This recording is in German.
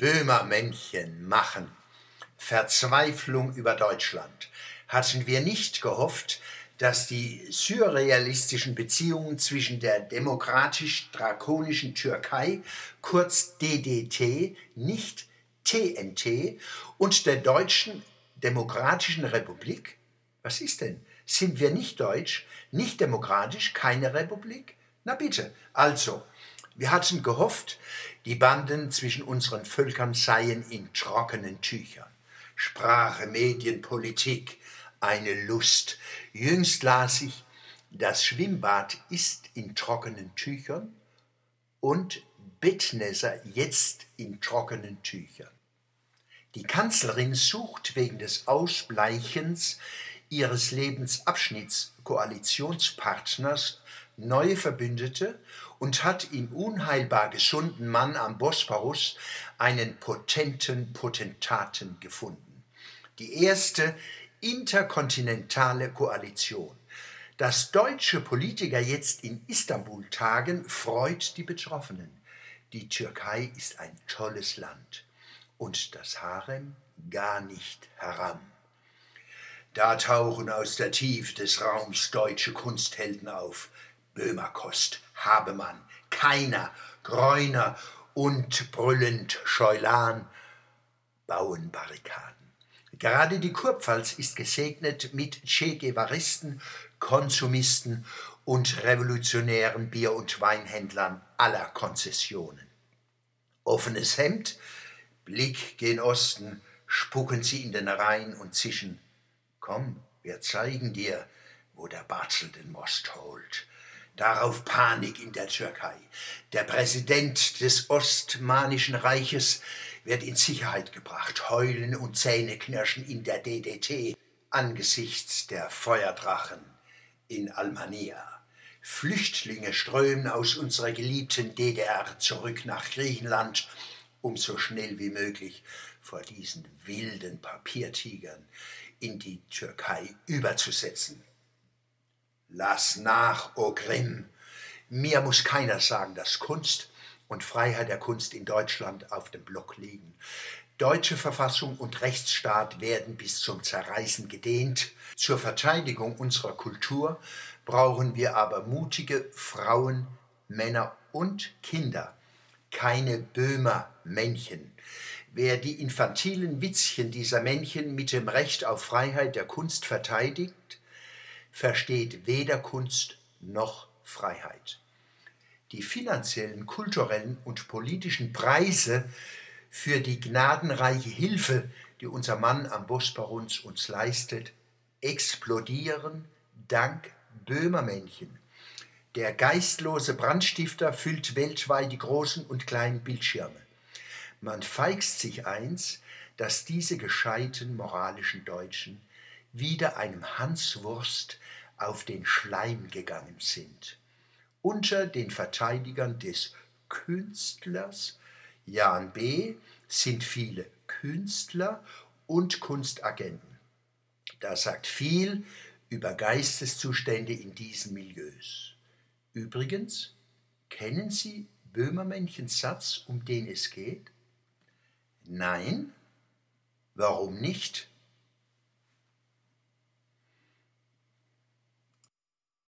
Böhmermännchen machen. Verzweiflung über Deutschland. Hatten wir nicht gehofft, dass die surrealistischen Beziehungen zwischen der demokratisch-drakonischen Türkei, kurz DDT, nicht TNT, und der Deutschen Demokratischen Republik? Was ist denn? Sind wir nicht deutsch, nicht demokratisch, keine Republik? Na bitte. Also, wir hatten gehofft, die Banden zwischen unseren Völkern seien in trockenen Tüchern. Sprache, Medien, Politik, eine Lust. Jüngst las ich, das Schwimmbad ist in trockenen Tüchern und Bettnässer jetzt in trockenen Tüchern. Die Kanzlerin sucht wegen des Ausbleichens ihres Lebensabschnitts Koalitionspartners neue Verbündete und hat im unheilbar gesunden Mann am Bosporus einen potenten Potentaten gefunden. Die erste interkontinentale Koalition. Dass deutsche Politiker jetzt in Istanbul tagen, freut die Betroffenen. Die Türkei ist ein tolles Land und das Harem gar nicht heran. Da tauchen aus der Tiefe des Raums deutsche Kunsthelden auf. Böhmerkost, Habemann, Keiner, Greuner und brüllend Scheulan bauen Barrikaden. Gerade die Kurpfalz ist gesegnet mit Che Guevaristen, Konsumisten und revolutionären Bier- und Weinhändlern aller Konzessionen. Offenes Hemd, Blick gen Osten, spucken sie in den Rhein und zischen Komm, wir zeigen dir, wo der Barzel den Most holt. Darauf Panik in der Türkei. Der Präsident des Ostmanischen Reiches wird in Sicherheit gebracht. Heulen und Zähneknirschen in der DDT angesichts der Feuerdrachen in Almania. Flüchtlinge strömen aus unserer geliebten DDR zurück nach Griechenland, um so schnell wie möglich vor diesen wilden Papiertigern in die Türkei überzusetzen. Lass nach, o Grimm. Mir muss keiner sagen, dass Kunst und Freiheit der Kunst in Deutschland auf dem Block liegen. Deutsche Verfassung und Rechtsstaat werden bis zum Zerreißen gedehnt. Zur Verteidigung unserer Kultur brauchen wir aber mutige Frauen, Männer und Kinder, keine Böhmer-Männchen. Wer die infantilen Witzchen dieser Männchen mit dem Recht auf Freiheit der Kunst verteidigt, versteht weder Kunst noch Freiheit. Die finanziellen, kulturellen und politischen Preise für die gnadenreiche Hilfe, die unser Mann am Bosporus uns leistet, explodieren dank Böhmermännchen. Der geistlose Brandstifter füllt weltweit die großen und kleinen Bildschirme. Man feixt sich eins, dass diese gescheiten moralischen Deutschen wieder einem Hanswurst auf den Schleim gegangen sind. Unter den Verteidigern des Künstlers Jan B. sind viele Künstler und Kunstagenten. Das sagt viel über Geisteszustände in diesen Milieus. Übrigens, kennen Sie Böhmermännchens Satz, um den es geht? Nein? Warum nicht?